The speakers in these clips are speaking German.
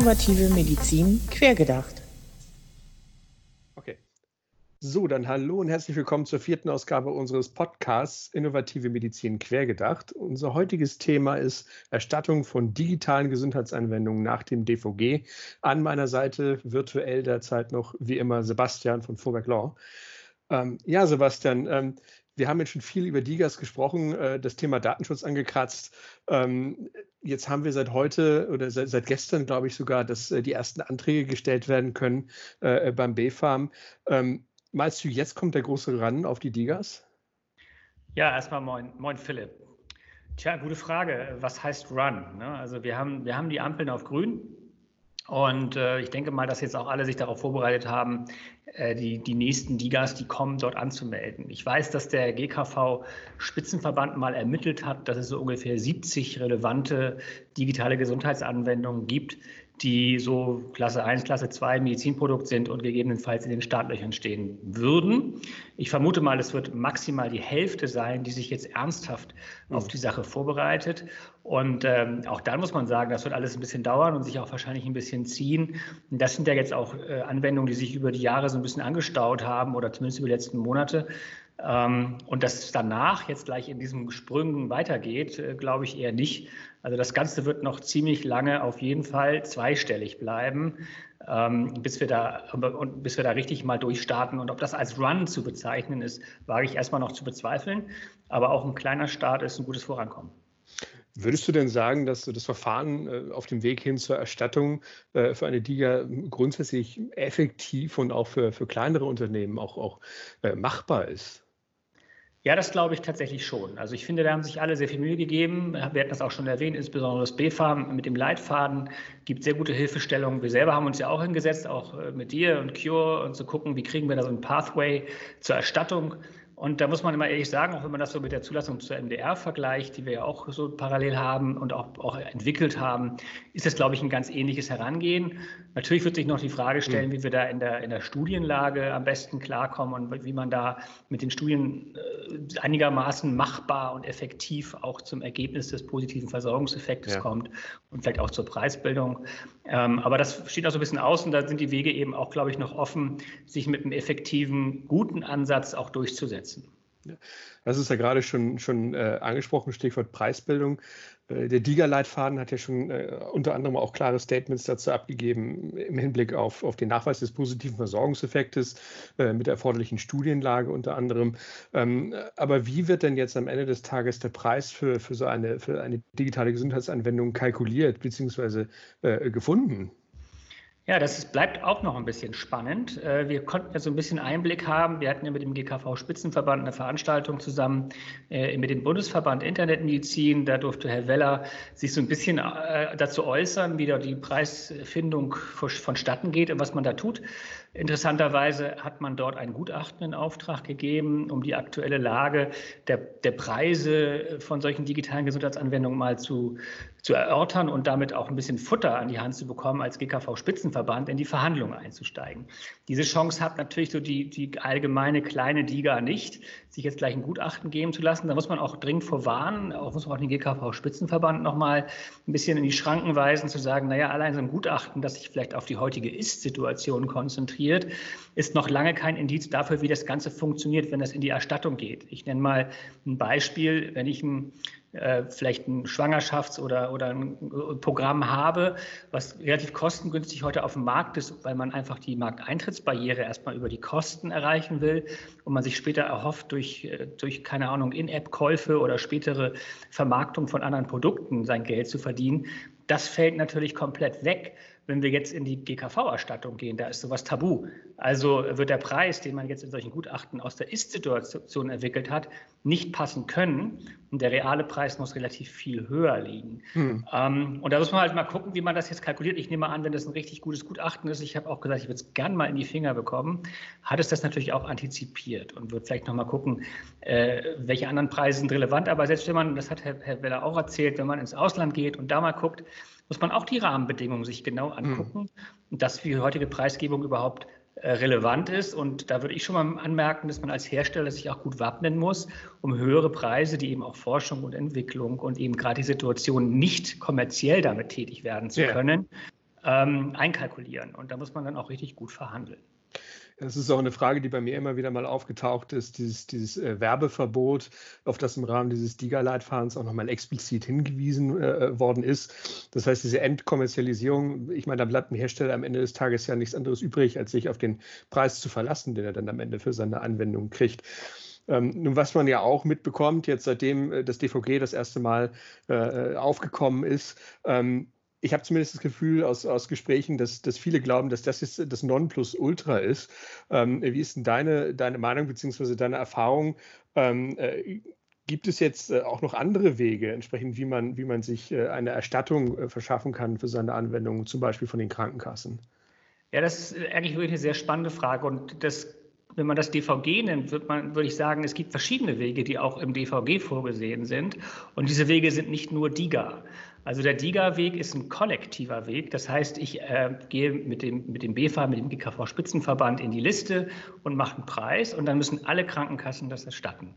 Innovative Medizin quergedacht. Okay. So, dann hallo und herzlich willkommen zur vierten Ausgabe unseres Podcasts Innovative Medizin quergedacht. Unser heutiges Thema ist Erstattung von digitalen Gesundheitsanwendungen nach dem DVG. An meiner Seite virtuell derzeit noch wie immer Sebastian von Vorwerk Law. Ähm, ja, Sebastian, ähm, wir haben jetzt schon viel über DIGAS gesprochen, äh, das Thema Datenschutz angekratzt. Ähm, jetzt haben wir seit heute oder seit, seit gestern, glaube ich sogar, dass äh, die ersten Anträge gestellt werden können äh, beim BfArM. Ähm, meinst du, jetzt kommt der große Run auf die DIGAS? Ja, erstmal moin, moin Philipp. Tja, gute Frage. Was heißt Run? Ne? Also wir haben, wir haben die Ampeln auf grün. Und äh, ich denke mal, dass jetzt auch alle sich darauf vorbereitet haben, äh, die, die nächsten Digas, die kommen, dort anzumelden. Ich weiß, dass der GKV-Spitzenverband mal ermittelt hat, dass es so ungefähr 70 relevante digitale Gesundheitsanwendungen gibt, die so Klasse 1, Klasse 2 Medizinprodukt sind und gegebenenfalls in den Startlöchern stehen würden. Ich vermute mal, es wird maximal die Hälfte sein, die sich jetzt ernsthaft mhm. auf die Sache vorbereitet. Und ähm, auch dann muss man sagen, das wird alles ein bisschen dauern und sich auch wahrscheinlich ein bisschen ziehen. Und das sind ja jetzt auch äh, Anwendungen, die sich über die Jahre so ein bisschen angestaut haben oder zumindest über die letzten Monate. Ähm, und dass es danach jetzt gleich in diesen Sprüngen weitergeht, äh, glaube ich eher nicht. Also das Ganze wird noch ziemlich lange auf jeden Fall zweistellig bleiben, ähm, bis, wir da, bis wir da richtig mal durchstarten. Und ob das als Run zu bezeichnen ist, wage ich erstmal noch zu bezweifeln. Aber auch ein kleiner Start ist ein gutes Vorankommen. Würdest du denn sagen, dass das Verfahren äh, auf dem Weg hin zur Erstattung äh, für eine DIGA grundsätzlich effektiv und auch für, für kleinere Unternehmen auch, auch machbar ist? Ja, das glaube ich tatsächlich schon. Also ich finde, da haben sich alle sehr viel Mühe gegeben. Wir hatten das auch schon erwähnt, insbesondere das BFAM mit dem Leitfaden gibt sehr gute Hilfestellungen. Wir selber haben uns ja auch hingesetzt, auch äh, mit dir und Cure und zu gucken, wie kriegen wir da so ein Pathway zur Erstattung. Und da muss man immer ehrlich sagen, auch wenn man das so mit der Zulassung zur MDR vergleicht, die wir ja auch so parallel haben und auch, auch entwickelt haben, ist es, glaube ich, ein ganz ähnliches Herangehen. Natürlich wird sich noch die Frage stellen, mhm. wie wir da in der, in der Studienlage am besten klarkommen und wie man da mit den Studien äh, einigermaßen machbar und effektiv auch zum Ergebnis des positiven Versorgungseffektes ja. kommt und vielleicht auch zur Preisbildung. Ähm, aber das steht auch so ein bisschen aus und da sind die Wege eben auch, glaube ich, noch offen, sich mit einem effektiven, guten Ansatz auch durchzusetzen setzen. Das ist ja gerade schon, schon äh, angesprochen, Stichwort Preisbildung. Äh, der DIGA-Leitfaden hat ja schon äh, unter anderem auch klare Statements dazu abgegeben im Hinblick auf, auf den Nachweis des positiven Versorgungseffektes äh, mit der erforderlichen Studienlage unter anderem. Ähm, aber wie wird denn jetzt am Ende des Tages der Preis für, für so eine, für eine digitale Gesundheitsanwendung kalkuliert bzw. Äh, gefunden? Ja, das ist, bleibt auch noch ein bisschen spannend. Äh, wir konnten ja so ein bisschen Einblick haben. Wir hatten ja mit dem GKV-Spitzenverband eine Veranstaltung zusammen äh, mit dem Bundesverband Internetmedizin. Da durfte Herr Weller sich so ein bisschen äh, dazu äußern, wie da die Preisfindung vonstatten geht und was man da tut. Interessanterweise hat man dort ein Gutachten in Auftrag gegeben, um die aktuelle Lage der, der Preise von solchen digitalen Gesundheitsanwendungen mal zu, zu erörtern und damit auch ein bisschen Futter an die Hand zu bekommen, als GKV-Spitzenverband in die Verhandlungen einzusteigen. Diese Chance hat natürlich so die, die allgemeine kleine DIGA nicht, sich jetzt gleich ein Gutachten geben zu lassen. Da muss man auch dringend vorwarnen, auch muss man auch den GKV-Spitzenverband nochmal ein bisschen in die Schranken weisen, zu sagen, naja, allein so ein Gutachten, das sich vielleicht auf die heutige Ist-Situation konzentriert, ist noch lange kein Indiz dafür, wie das Ganze funktioniert, wenn das in die Erstattung geht. Ich nenne mal ein Beispiel, wenn ich ein äh, vielleicht ein Schwangerschafts- oder, oder ein Programm habe, was relativ kostengünstig heute auf dem Markt ist, weil man einfach die Markteintrittsbarriere erstmal über die Kosten erreichen will und man sich später erhofft, durch, äh, durch keine Ahnung, In-App-Käufe oder spätere Vermarktung von anderen Produkten sein Geld zu verdienen. Das fällt natürlich komplett weg, wenn wir jetzt in die GKV-Erstattung gehen, da ist sowas tabu. Also wird der Preis, den man jetzt in solchen Gutachten aus der Ist-Situation entwickelt hat, nicht passen können. Und der reale Preis muss relativ viel höher liegen. Hm. Ähm, und da muss man halt mal gucken, wie man das jetzt kalkuliert. Ich nehme an, wenn das ein richtig gutes Gutachten ist, ich habe auch gesagt, ich würde es gern mal in die Finger bekommen, hat es das natürlich auch antizipiert und wird vielleicht noch mal gucken, äh, welche anderen Preise sind relevant. Aber selbst wenn man, das hat Herr, Herr Weller auch erzählt, wenn man ins Ausland geht und da mal guckt, muss man auch die Rahmenbedingungen sich genau hm. angucken mhm. dass für die heutige Preisgebung überhaupt äh, relevant ist. Und da würde ich schon mal anmerken, dass man als Hersteller sich auch gut wappnen muss, um höhere Preise, die eben auch Forschung und Entwicklung und eben gerade die Situation nicht kommerziell damit tätig werden zu ja. können, ähm, einkalkulieren. Und da muss man dann auch richtig gut verhandeln. Das ist auch eine Frage, die bei mir immer wieder mal aufgetaucht ist, dieses, dieses äh, Werbeverbot, auf das im Rahmen dieses DIGA-Leitfadens auch nochmal explizit hingewiesen äh, worden ist. Das heißt, diese Endkommerzialisierung, ich meine, da bleibt ein Hersteller am Ende des Tages ja nichts anderes übrig, als sich auf den Preis zu verlassen, den er dann am Ende für seine Anwendung kriegt. Ähm, nun, was man ja auch mitbekommt, jetzt seitdem äh, das DVG das erste Mal äh, aufgekommen ist, ähm, ich habe zumindest das Gefühl aus, aus Gesprächen, dass, dass viele glauben, dass das jetzt das Nonplusultra ist. Ähm, wie ist denn deine, deine Meinung bzw. deine Erfahrung? Ähm, äh, gibt es jetzt äh, auch noch andere Wege, entsprechend, wie man, wie man sich äh, eine Erstattung äh, verschaffen kann für seine Anwendung, zum Beispiel von den Krankenkassen? Ja, das ist eigentlich wirklich eine sehr spannende Frage und das wenn man das DVG nennt, wird man, würde ich sagen, es gibt verschiedene Wege, die auch im DVG vorgesehen sind. Und diese Wege sind nicht nur DIGA. Also der DIGA-Weg ist ein kollektiver Weg. Das heißt, ich äh, gehe mit dem, mit dem BFA, mit dem GKV-Spitzenverband in die Liste und mache einen Preis und dann müssen alle Krankenkassen das erstatten.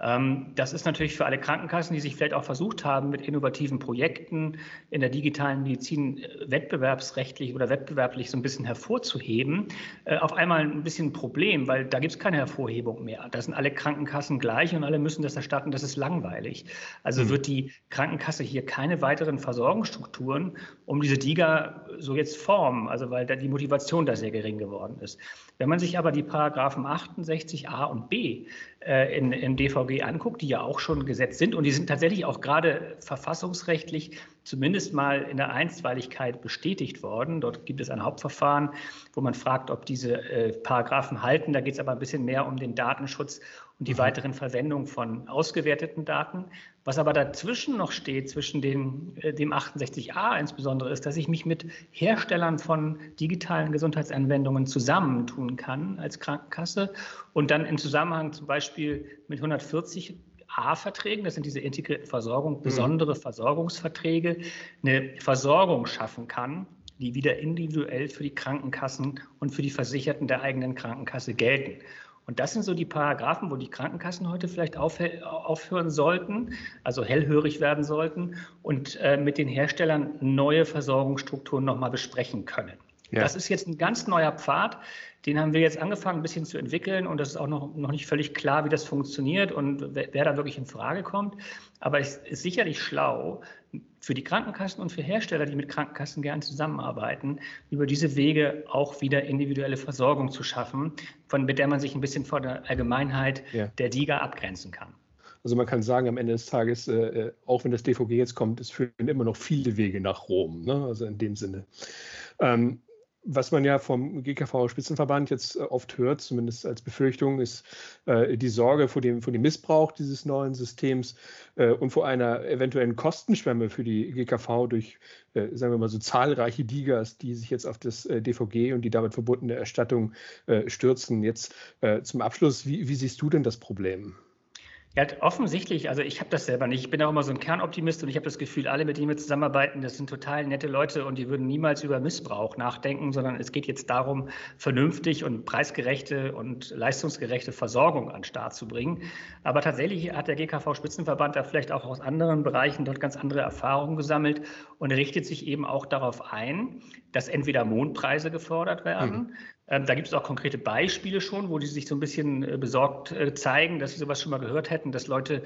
Ähm, das ist natürlich für alle Krankenkassen, die sich vielleicht auch versucht haben, mit innovativen Projekten in der digitalen Medizin äh, wettbewerbsrechtlich oder wettbewerblich so ein bisschen hervorzuheben, äh, auf einmal ein bisschen ein Problem, weil da gibt es keine Hervorhebung mehr. Da sind alle Krankenkassen gleich und alle müssen das erstatten. Das ist langweilig. Also mhm. wird die Krankenkasse hier keine weiteren Versorgungsstrukturen um diese DIGA so jetzt formen, also weil da die Motivation da sehr gering geworden ist. Wenn man sich aber die Paragraphen 68a und b äh, in, im DVG anguckt, die ja auch schon gesetzt sind und die sind tatsächlich auch gerade verfassungsrechtlich zumindest mal in der Einstweiligkeit bestätigt worden. Dort gibt es ein Hauptverfahren, wo man fragt, ob diese äh, Paragraphen halten. Da geht es aber ein bisschen mehr um den Datenschutz und die mhm. weiteren Verwendung von ausgewerteten Daten. Was aber dazwischen noch steht, zwischen den, äh, dem 68a insbesondere, ist, dass ich mich mit Herstellern von digitalen Gesundheitsanwendungen zusammentun kann als Krankenkasse und dann im Zusammenhang zum Beispiel mit 140 A-Verträgen, das sind diese integrierten Versorgung, mhm. besondere Versorgungsverträge, eine Versorgung schaffen kann, die wieder individuell für die Krankenkassen und für die Versicherten der eigenen Krankenkasse gelten. Und das sind so die Paragraphen, wo die Krankenkassen heute vielleicht aufhören sollten, also hellhörig werden sollten und äh, mit den Herstellern neue Versorgungsstrukturen nochmal besprechen können. Ja. Das ist jetzt ein ganz neuer Pfad. Den haben wir jetzt angefangen, ein bisschen zu entwickeln und das ist auch noch, noch nicht völlig klar, wie das funktioniert und wer, wer da wirklich in Frage kommt. Aber es ist sicherlich schlau für die Krankenkassen und für Hersteller, die mit Krankenkassen gern zusammenarbeiten, über diese Wege auch wieder individuelle Versorgung zu schaffen, von, mit der man sich ein bisschen vor der Allgemeinheit ja. der DIGA abgrenzen kann. Also man kann sagen, am Ende des Tages, äh, äh auch wenn das DVG jetzt kommt, es führen immer noch viele Wege nach Rom. Ne? Also in dem Sinne. Ähm, was man ja vom GKV-Spitzenverband jetzt äh, oft hört, zumindest als Befürchtung, ist äh, die Sorge vor dem, vor dem Missbrauch dieses neuen Systems äh, und vor einer eventuellen Kostenschwemme für die GKV durch, äh, sagen wir mal so, zahlreiche Digas, die sich jetzt auf das äh, DVG und die damit verbundene Erstattung äh, stürzen. Jetzt zum Abschluss, wie, wie siehst du denn das Problem? Ja, offensichtlich, also ich habe das selber nicht. Ich bin auch immer so ein Kernoptimist und ich habe das Gefühl, alle, mit denen wir zusammenarbeiten, das sind total nette Leute und die würden niemals über Missbrauch nachdenken, sondern es geht jetzt darum, vernünftig und preisgerechte und leistungsgerechte Versorgung an den Start zu bringen. Aber tatsächlich hat der GKV-Spitzenverband da vielleicht auch aus anderen Bereichen dort ganz andere Erfahrungen gesammelt und richtet sich eben auch darauf ein, dass entweder Mondpreise gefordert werden, mhm. Ähm, da gibt es auch konkrete Beispiele schon, wo die sich so ein bisschen äh, besorgt äh, zeigen, dass sie sowas schon mal gehört hätten, dass Leute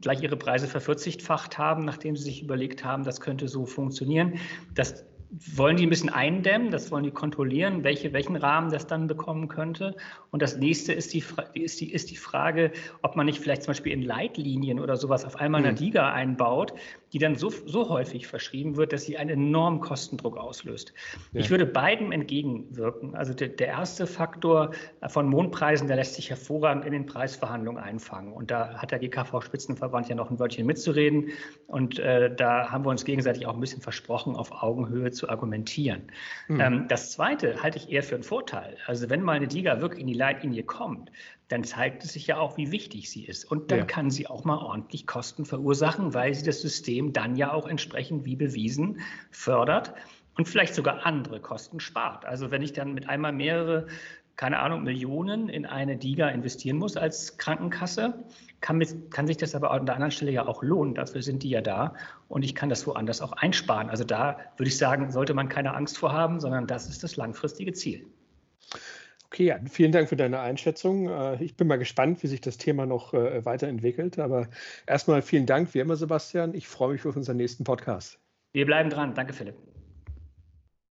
gleich ihre Preise vervierzigfacht haben, nachdem sie sich überlegt haben, das könnte so funktionieren. Das wollen die ein bisschen eindämmen, das wollen die kontrollieren, welche, welchen Rahmen das dann bekommen könnte. Und das nächste ist die, ist, die, ist die Frage, ob man nicht vielleicht zum Beispiel in Leitlinien oder sowas auf einmal eine mhm. Diga einbaut, die dann so, so häufig verschrieben wird, dass sie einen enormen Kostendruck auslöst. Ja. Ich würde beiden entgegenwirken. Also der, der, erste Faktor von Mondpreisen, der lässt sich hervorragend in den Preisverhandlungen einfangen. Und da hat der GKV-Spitzenverband ja noch ein Wörtchen mitzureden. Und äh, da haben wir uns gegenseitig auch ein bisschen versprochen, auf Augenhöhe zu argumentieren. Mhm. Ähm, das zweite halte ich eher für einen Vorteil. Also wenn mal eine Liga wirklich in die Leitlinie kommt, dann zeigt es sich ja auch, wie wichtig sie ist. Und dann ja. kann sie auch mal ordentlich Kosten verursachen, weil sie das System dann ja auch entsprechend wie bewiesen fördert und vielleicht sogar andere Kosten spart. Also wenn ich dann mit einmal mehrere keine Ahnung, Millionen in eine DIGA investieren muss als Krankenkasse, kann, mit, kann sich das aber an der anderen Stelle ja auch lohnen. Dafür sind die ja da und ich kann das woanders auch einsparen. Also da würde ich sagen, sollte man keine Angst vor haben, sondern das ist das langfristige Ziel. Okay, ja, vielen Dank für deine Einschätzung. Äh, ich bin mal gespannt, wie sich das Thema noch äh, weiterentwickelt. Aber erstmal vielen Dank, wie immer, Sebastian. Ich freue mich auf unseren nächsten Podcast. Wir bleiben dran. Danke, Philipp.